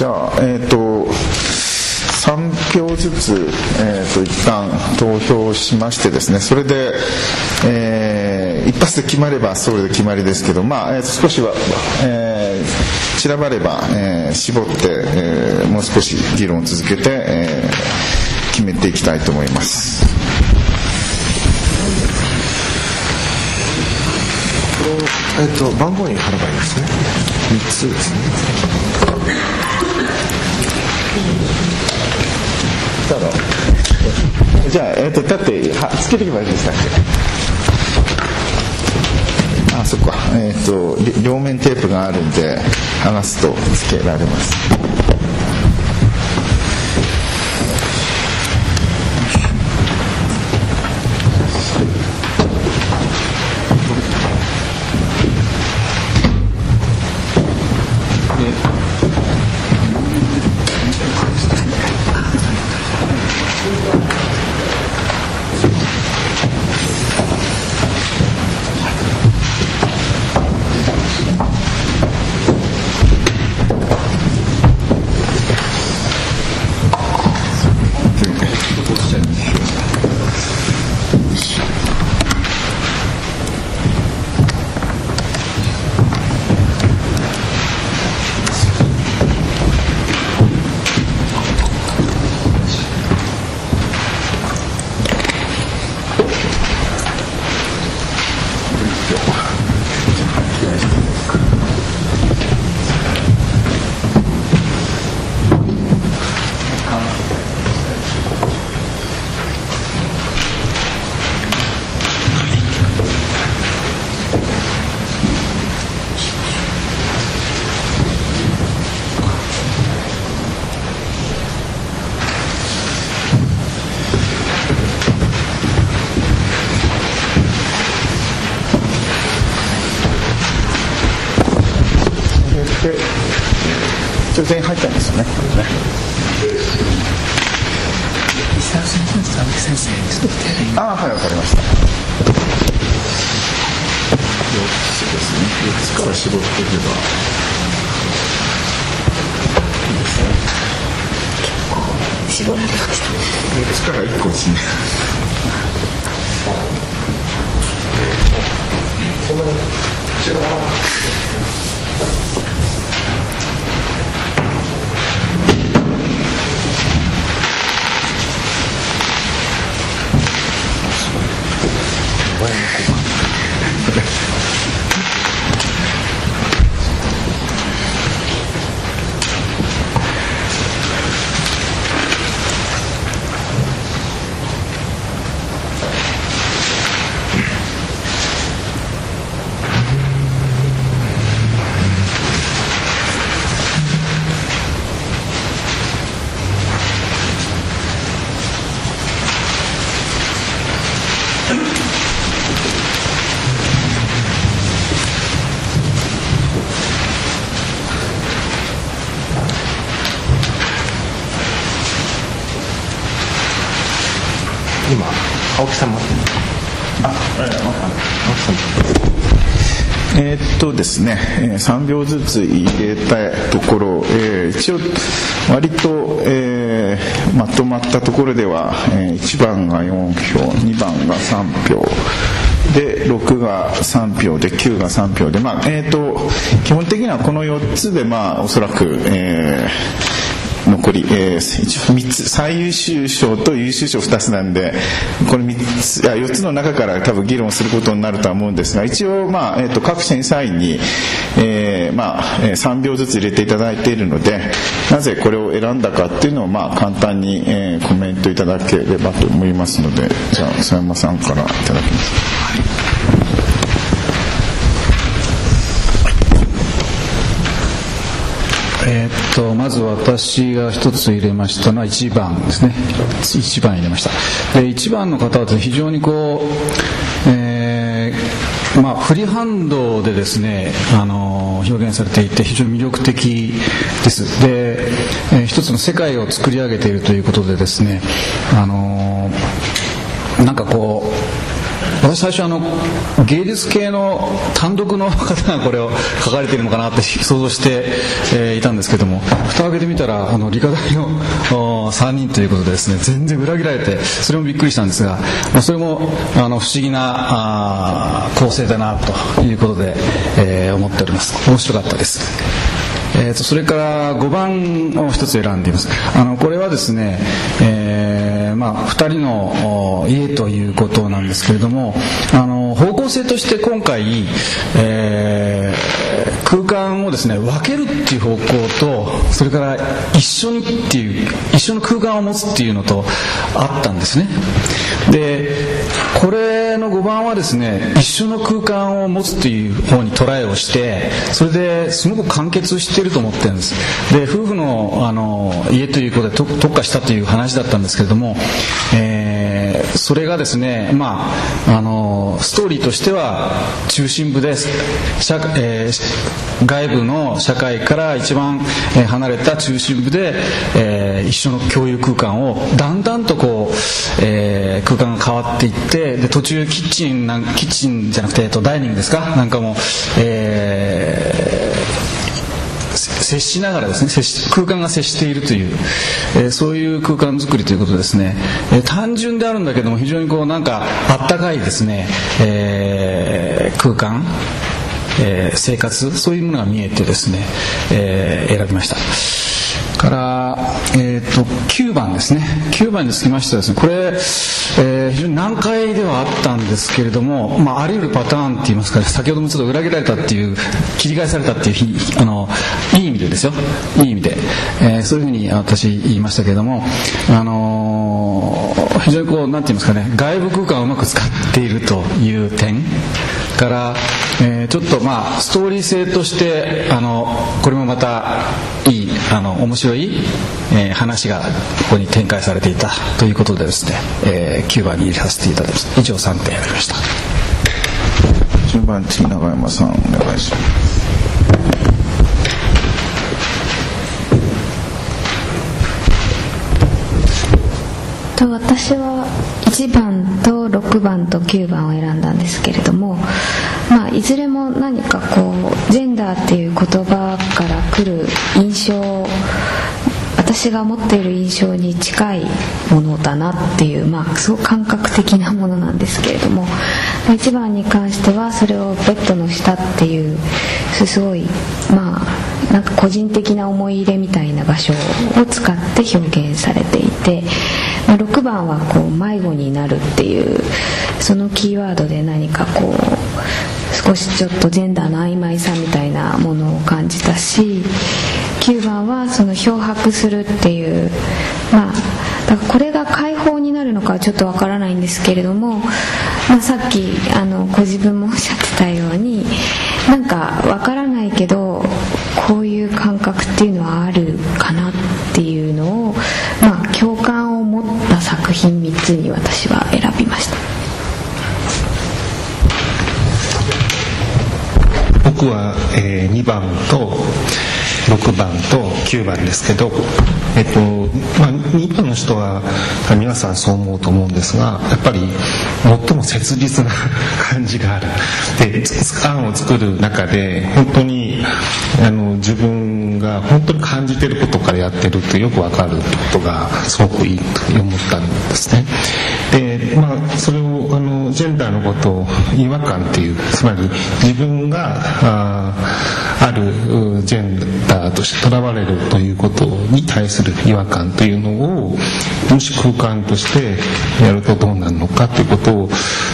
じゃあえっ、ー、と3票ずつ、えーと、一旦投票しましてですねそれで、えー、一発で決まればそれで決まりですけど、まあえー、少しは、えー、散らばれば、えー、絞って、えー、もう少し議論を続けて、えー、決めていきたいと思います。えっと、番号に貼ればいいですね。3つですね。たのじゃあ、えーと、立ってはつけていけばいいですか？あそっか。えっ、ー、と両面テープがあるんで剥がすとつけられます。絞られました。4つから1個ですね。そんなに違う。青木さんも。あ、えー、っとですね、3秒ずつ入れたところ、えー、一応割と、えー、まとまったところでは、え、1番が4票2番が3票で6が3票で9が3票で、まあえーと、基本的にはこの4つで、まあ、おそらく、えー残り、えー、3つ最優秀賞と優秀賞2つなんでこれ3つあ4つの中から多分議論することになるとは思うんですが一応、まあえーと、各審査員に、えーまあ、3秒ずつ入れていただいているのでなぜこれを選んだかっていうのを、まあ、簡単に、えー、コメントいただければと思いますのでじゃあ佐山さんからいただきます。はいえー、っとまず私が一つ入れましたのは1番ですね。1番入れました。で1番の方は非常にこう、えー、まあ、フリーハンドでですね、あの表現されていて非常に魅力的です。で、えー、一つの世界を作り上げているということでですね、あのなんかこう私最初あの芸術系の単独の方がこれを書かれているのかなって想像して、えー、いたんですけども蓋を開けてみたらあの理科大の3人ということでですね。全然裏切られてそれもびっくりしたんですが、まあ、それもあの不思議なあ構成だなということで、えー、思っております。面白かったです。えーと、それから5番を一つ選んでいます。あのこれはですね、えー、まあ、2人の家ということなんですけれどもあの方向性として今回、えー、空間をですね分けるっていう方向とそれから一緒にっていう一緒の空間を持つっていうのとあったんですね。でこれの5番はですね一緒の空間を持つっていう方にトライをしてそれですごく完結してると思ってるんです。で夫婦のあの家ということで特化したという話だったんですけれども、えー、それがですねまああのストーリーとしては中心部です。社、えー、外部の社会から一番離れた中心部で、えー、一緒の共有空間をだんだんとこう、えー、空間が変わっていってで途中キッチンなんキッチンじゃなくて、えっと、ダイニングですか？なんかも、えー、接しながらですね接し空間が接しているという、えー、そういう空間づくりということですね、えー、単純であるんだけども非常にこうなんかあったかいですね、えー、空間。えー、生活。そういうものが見えてですね、えー、選びました。から、えーと、9番ですね。9番につきましてはですねこれ、えー、非常に難解ではあったんですけれども、まあ、あり得るパターンって言いますか、先ほどもちょっと裏切られたっていう切り返されたっていうあのいい意味でですよ。いい意味で、えー、そういうふうに私言いましたけれども、あのー、非常にこうなんて言いますかね。外部空間をうまく使っているという点から、えー、ちょっとまあストーリー性としてあのこれもまたいいあの面白い、えー、話がここに展開されていたということでですね、えー、9番に入れさせていただきます。以上3点やりました。順番次永山さんお願いします。と私は1番と6番と9番を選んだんですけれども、まあ、いずれも何かこうジェンダーっていう言葉から来る印象私が持っている印象に近いものだなっていう、まあ、すごく感覚的なものなんですけれども1番に関してはそれをベッドの下っていうすごいまあなんか個人的な思い入れみたいな場所を使って表現されていて、まあ、6番はこう迷子になるっていうそのキーワードで何かこう少しちょっとジェンダーの曖昧さみたいなものを感じたし9番はその漂白するっていうまあだからこれが解放になるのかはちょっとわからないんですけれども、まあ、さっきあのご自分もおっしゃってたようになんかわからないけどこういう感覚っていうのはあるかなっていうのを、まあ、共感を持った作品3つに私は僕は、えー、2番と6番と9番ですけど、えっとまあ、2番の人は皆さんそう思うと思うんですがやっぱり最も切実な感じがある。で案を作る中で本当にあの自分が本当に感じてることからやってるってよくわかることがすごくいいと思ったんですね。でまあそれをあのジェンダーのことを違和感っていうつまり自分がああるジェンダーとしてとらわれるということに対する違和感というのをもし空間としてやるとどうなるのかということを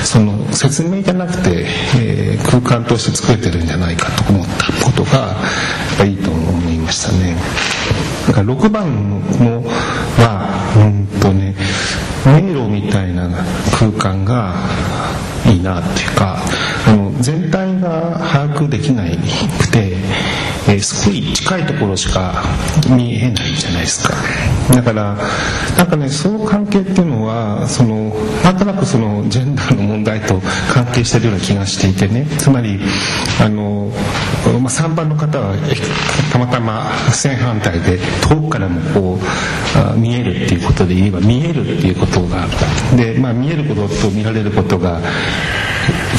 その説明じゃなくて、えー、空間として作れてるんじゃないかと思ったことがやっぱいいと思いましたね。だから6番のはうんとね迷路みたいな空間がいいなっていうかあの全体が把握できないくてえー、すごい近いところしか見えないじゃないですか。だからなんかねその関係っていうのはそのなんとなくそのジェンダーの問題と 関係してるような気がしていてね。つまりあの、まあ、3番の方はたまたま正反対で遠くからもこう見えるっていうことで言えば見えるっていうことがで、まあ、見えることと見られることが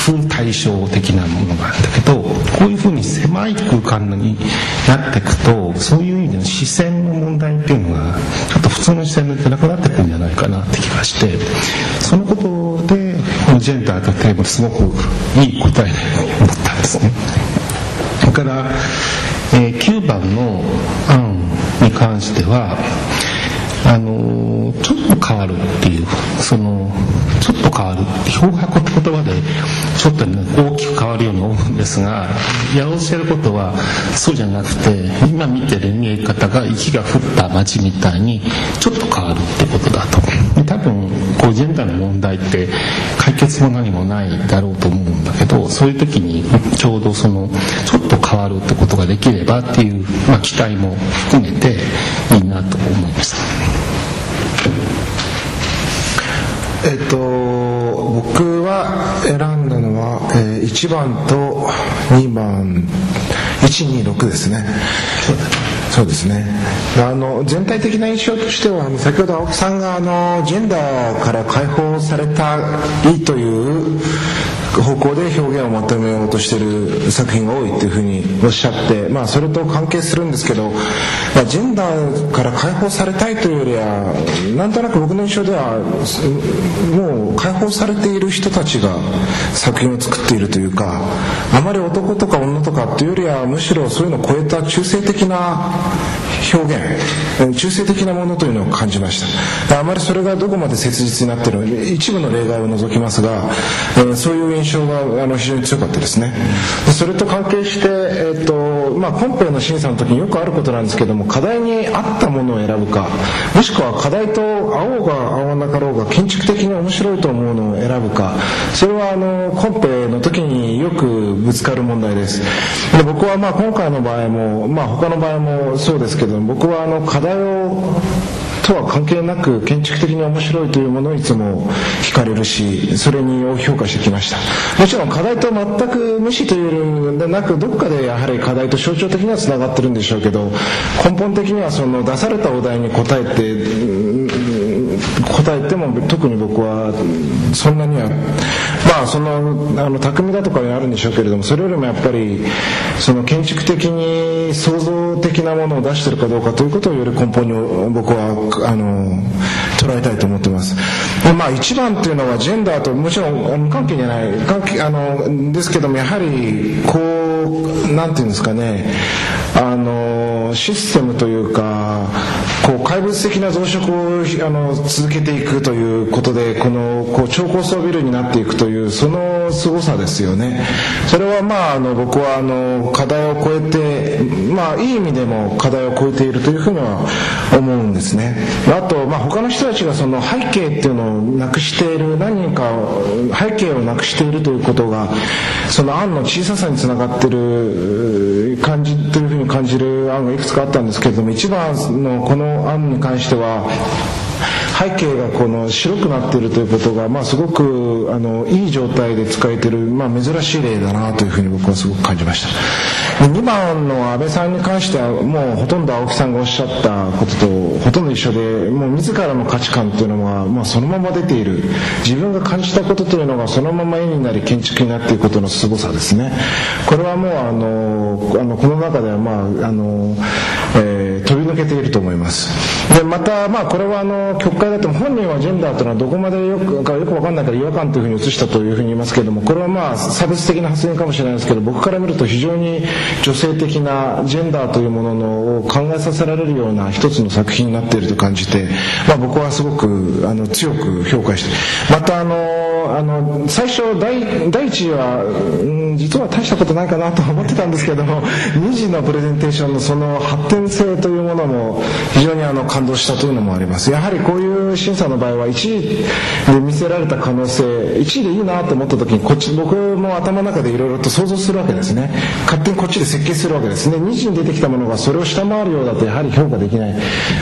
風対称的なものがあるんだけどこういうふうに狭い空間になっていくとそういう意味での視線の問題っていうのがちょっと普通の視線でなくなってくるんじゃないかなって気がしてそのことでこのジェンダーとテーマすごくいい答えだと思ったんですね。それから、えー、9番の案に関してはあのちょっと変わるっていうその漂白って言葉でちょっと、ね、大きく変わるように思うんですがやろうとしてることはそうじゃなくて今見てる見え方が雪が降った街みたいにちょっと変わるってことだと多分こうジェンダーの問題って解決も何もないだろうと思うんだけどそういう時にちょうどそのちょっと変わるってことができればっていう、まあ、期待も含めていいなと思いました。えっと僕は選んだのは、えー、1番と2番126ですね。そうですね。あの全体的な印象としては先ほど青木さんがあのジェンダーから解放されたいという方向で表現を求めようとしてる作品が多いっていうふうにおっしゃって、まあ、それと関係するんですけど、まあ、ジェンダーから解放されたいというよりはなんとなく僕の印象ではもう解放されている人たちが作品を作っているというかあまり男とか女とかっていうよりはむしろそういうのを超えた中性的な表現。中性的なものというのを感じました。あまりそれがどこまで切実になっているの一部の例外を除きますが、え、そういう印象があの非常に強かったですね。それと関係して、えーとまあ、コンペの審査の時によくあることなんですけども課題に合ったものを選ぶかもしくは課題と合おうが合わなかろうが建築的に面白いと思うのを選ぶかそれはあのコンペの時によくぶつかる問題です。で僕はまあ今回の場合も、まあ、他の場合もそうですけど僕はあの課題をとは関係なく建築的に面白いというものをいつも惹かれるしそれに評価してきました。もちろん課題と全く無視というのでなくどこかでやはり課題と象徴的にはつながってるんでしょうけど根本的にはその出されたお題に答えて答えても特に僕はそんなにはまあそのあの匠だとかにあるんでしょうけれどもそれよりもやっぱりその建築的に創造的なものを出してるかどうかということをより根本に僕はあの捉えたいと思ってます。でまあ一番っていうのはジェンダーともちろん無関係じゃない。関係あのですけどもやはりこうなんていうんですかね。あのシステムというかこう怪物的な増殖をあの続けていくということでこのこう超高層ビルになっていくというその凄さですよね。それはまああの僕はあの課題を超えてまあいい意味でも課題を超えているというふうには思うんですね。あとまあ他の人たちがその背景っていうのをなくしている何人か背景をなくしているということがその案の小ささにつながってる感じというふうに感じる案がいくつかあったんですけれども一番のこの案に関しては背景がこの白くなっているということが、まあ、すごくあのいい状態で使えてる、まあ、珍しい例だなというふうに僕はすごく感じました。2番の安倍さんに関してはもうほとんど青木さんがおっしゃったこととほとんど一緒でもう自らの価値観というのは、まあ、そのまま出ている。自分が感じたことというのがそのまま絵になり建築になっていくことの凄さですね。これはもうあのあのこの中ではまああの、えー、飛び抜けていると思います。でまたまあこれはあの曲解だって本人はジェンダーというのはどこまでよくよく分かんないから違和感というふうに移したというふうに言いますけれどもこれはまあ差別的な発言かもしれないですけど僕から見ると非常に女性的なジェンダーというもののを考えさせられるような一つの作品になっていると感じて、まあ、僕はすごくあの強く評価してまたあのあの最初第第一は、うん、実は大したことないかなと思ってたんですけども2次のプレゼンテーションのその発展性というものも非常にあの感動したというのもあります。やはりこういう審査の場合は1位で見せられた可能性1位でいいなと思った時にこっち僕も頭の中でいろいろと想像するわけですね。勝手にこっちちで設計するわけですね2次に出てきたものがそれを下回るようだとやはり評価できない。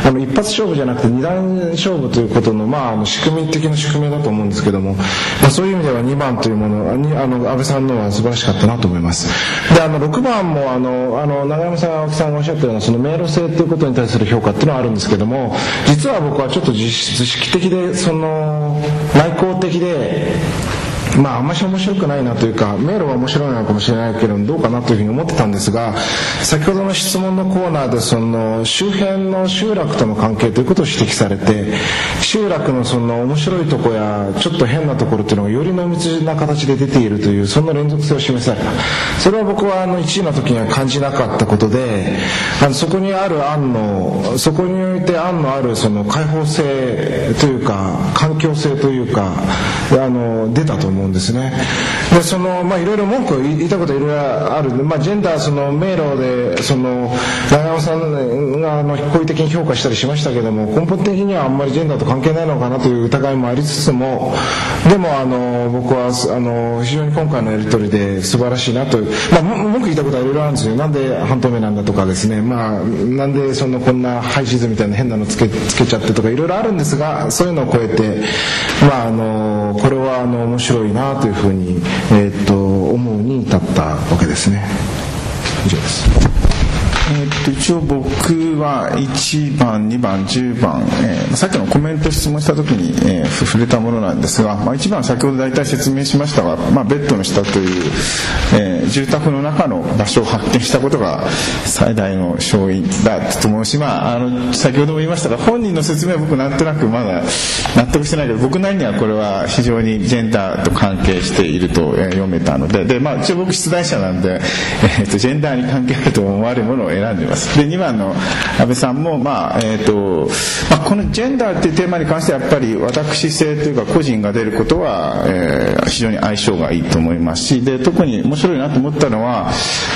あの一発勝負じゃなくて二段勝負ということの,、まあ、あの仕組み的な宿命だと思うんですけども、まあ、そういう意味では2番というものにあの安倍さんのは素晴らしかったなと思います。であの6番もあのあの長山さん青木さんがおっしゃったようなその迷路性ということに対する評価っていうのはあるんですけども実は僕はちょっと図式的でその内向的でまああんまり面白くないなというか迷路は面白いのかもしれないけどどうかなというふうに思ってたんですが先ほどの質問のコーナーでその周辺の集落との関係ということを指摘されて集落のその面白いとこやちょっと変なところっていうのがより濃密な形で出ているというそんな連続性を示された。それは僕はあの1位の時には感じなかったことであのそこにある案のそこにおいて案のあるその開放性というか環境性というかあの出たと思ううんですね。でそのまあいろいろ文句を言いたこといろいろあるんで、まあ、ジェンダーその迷路でその長山さんがあの好意的に評価したりしましたけども根本的にはあんまりジェンダーと関係ないのかなという疑いもありつつもでもあの僕はあの非常に今回のやり取りで素晴らしいなとまあ文句言いたことはいろいろあるんですよ。なんで半透明なんだとかですね。まあなんでそのこんな配置図みたいな変なのつけつけちゃってとかいろいろあるんですがそういうのを超えてまああのこれはあの面白いなというふうに、えー、っと思うに至ったわけですね。以上です。えー、っと一応僕は1番2番10番、えー、さっきのコメント質問した時に、えー、触れたものなんですが、まあ、1番先ほど大体説明しましたが、まあ、ベッドの下という、えー、住宅の中の場所を発見したことが最大の勝因だと思うし、まあ、あの先ほども言いましたが本人の説明は僕なんとなくまだ納得してないけど僕なりにはこれは非常にジェンダーと関係していると、読めたのでで、まあ、一応僕出題者なんで、えー、とジェンダーに関係あると思われるものを選んでいますで2番の安倍さんも、まあえーとまあ、このジェンダーっていうテーマに関してはやっぱり私性というか個人が出ることは、えー、非常に相性がいいと思いますしで特に面白いなと思ったのは、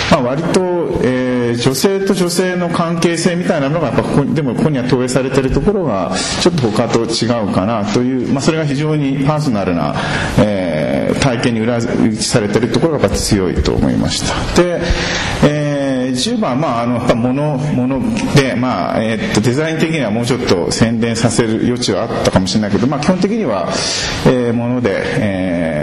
まあ、割と、えー、女性と女性の関係性みたいなのがやっぱここでもここには投影されてるところがちょっと他と違うかなという、まあ、それが非常にパーソナルな、えー、体験に裏打ちされてるところがやっぱ強いと思いました。で、えー10番まああのものもので、まあえー、とデザイン的にはもうちょっと洗練させる余地はあったかもしれないけど、まあ、基本的には、えー、もので、えー、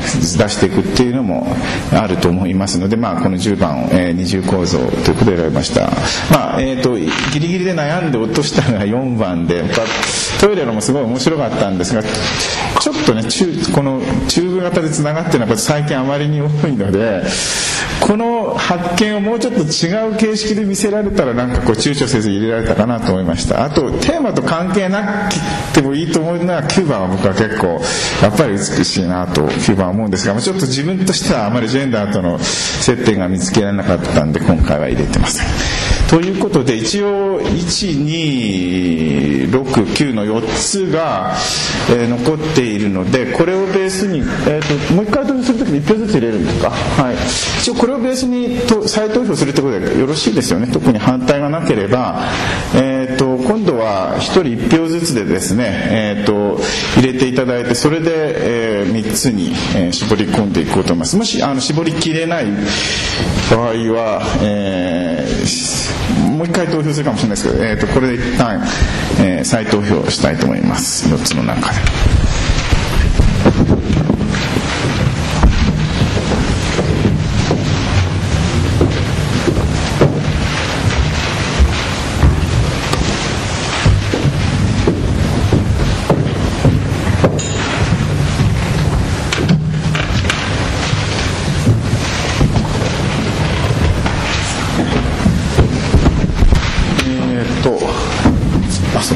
出していくっていうのもあると思いますので、まあ、この10番を、えー、二重構造ということで選びました、まあえーと、ギリギリで悩んで落としたのが4番でトイレのもすごい面白かったんですがちょっとねこのチューブ型でつながってるのは最近あまりに多いのでこの発見をもうちょっと違う形式で見せられたらなんかこう躊躇せず入れられたかなと思いました。あとテーマと関係なくてもいいと思うのは9番は僕は結構やっぱり美しいなと9番は思うんですがちょっと自分としてはあまりジェンダーとの接点が見つけられなかったんで今回は入れてませんということで一応1269の4つが、えー、残っているのでこれをベースに、えーと、もう一回投票するときに1票ずつ入れるんですか？はい。一応これをベースにと再投票するってことでよろしいですよね？特に反対がなければ、えー、は1人1票ずつでですね、えーと、入れていただいてそれで、えー、3つに、えー、絞り込んでいこうと思いますもしあの絞りきれない場合は、えー、もう1回投票するかもしれないですけど、えー、とこれで一旦、えー、再投票したいと思います4つの中で。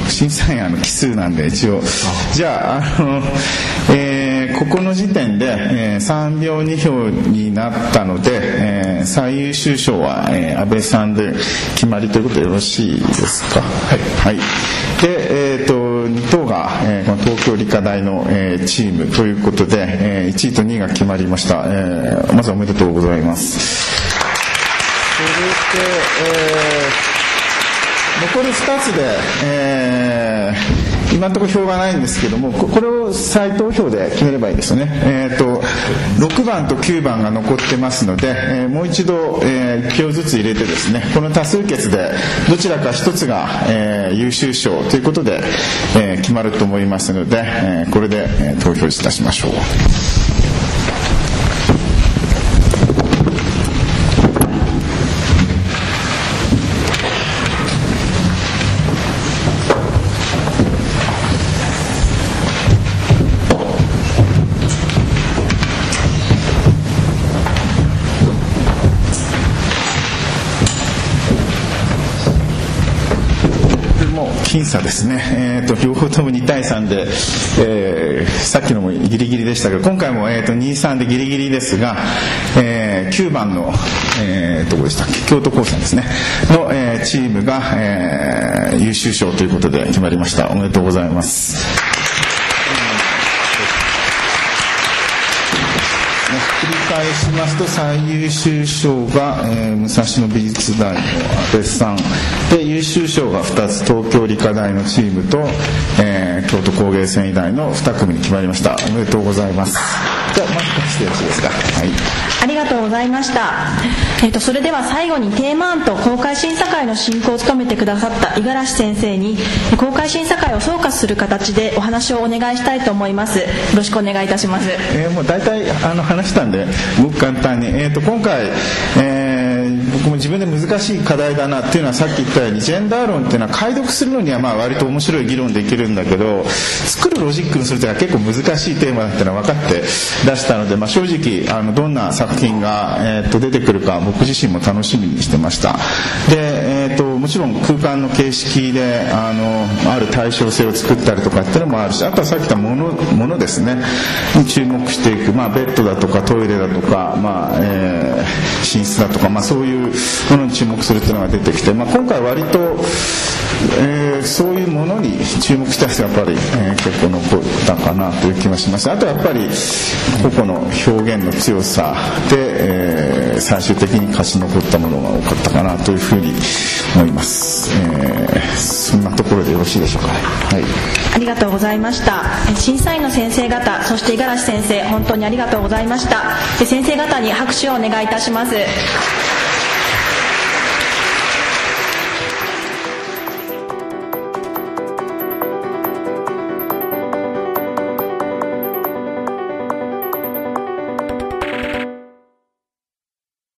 審査員あの奇数なんで一応。じゃああの、えー、ここの時点で、えー、3票2票になったので、えー、最優秀賞は、えー、安倍さんで決まりということでよろしいですか？はい、はい、でえっ、ー、と2等が、えー、この東京理科大の、えー、チームということで、えー、1位と2位が決まりました、えー、まずはおめでとうございます。それで、えー残り2つで、えー、今のところ票がないんですけどもこれを再投票で決めればいいですよね、えーと、6番と9番が残ってますので、えー、もう一度、えー、票ずつ入れてですねこの多数決でどちらか1つが、えー、優秀賞ということで、え、決まると思いますので、え、これで、え、投票いたしましょう。差ですね、えーと、両方とも2対3で、えー、さっきのもギリギリでしたけど今回も、えーと、2-3でギリギリですが、えー、9番の、えー、どこでしたっけ？京都高専ですね。の、えー、チームが、えー、優秀賞ということで決まりました。おめでとうございます。返しますと最優秀賞が、えー、武蔵野美術大の阿部さん。で優秀賞が2つ東京理科大のチームと、えー、京都工芸繊維大の2組に決まりました。おめでとうございます。じゃあまずしてよろしいですか。はい。ありがとうございました、えーと、それでは最後にテーマ案と公開審査会の進行を務めてくださった五十嵐先生に公開審査会を総括する形でお話をお願いしたいと思います。よろしくお願いいたします、えー、もう大体あの話したんでごく簡単に、えーと、今回、えー、僕も自分で難しい課題だなっていうのはさっき言ったようにジェンダー論っていうのは解読するのにはまあ割と面白い議論できるんだけど作るロジックにするというのは結構難しいテーマだっていうのは分かって出したので、まあ、正直あのどんな作品が、えー、と出てくるか僕自身も楽しみにしてました。で、えーと、もちろん空間の形式であのある対称性を作ったりとかっていうのもあるしあとはさっき言ったものものですね。に注目していく、まあ、ベッドだとかトイレだとか、まあえー、寝室だとか、まあ、そういうものに注目するっていうのが出てきて、まあ、今回割とえー、そういうものに注目した人はやっぱり、えー、結構残ったかなという気がします。あとはやっぱり個々の表現の強さで、えー、最終的に勝ち残ったものが多かったかなというふうに思います、えー、そんなところでよろしいでしょうか、はい、ありがとうございました。審査員の先生方そして五十嵐先生本当にありがとうございました。先生方に拍手をお願いいたします。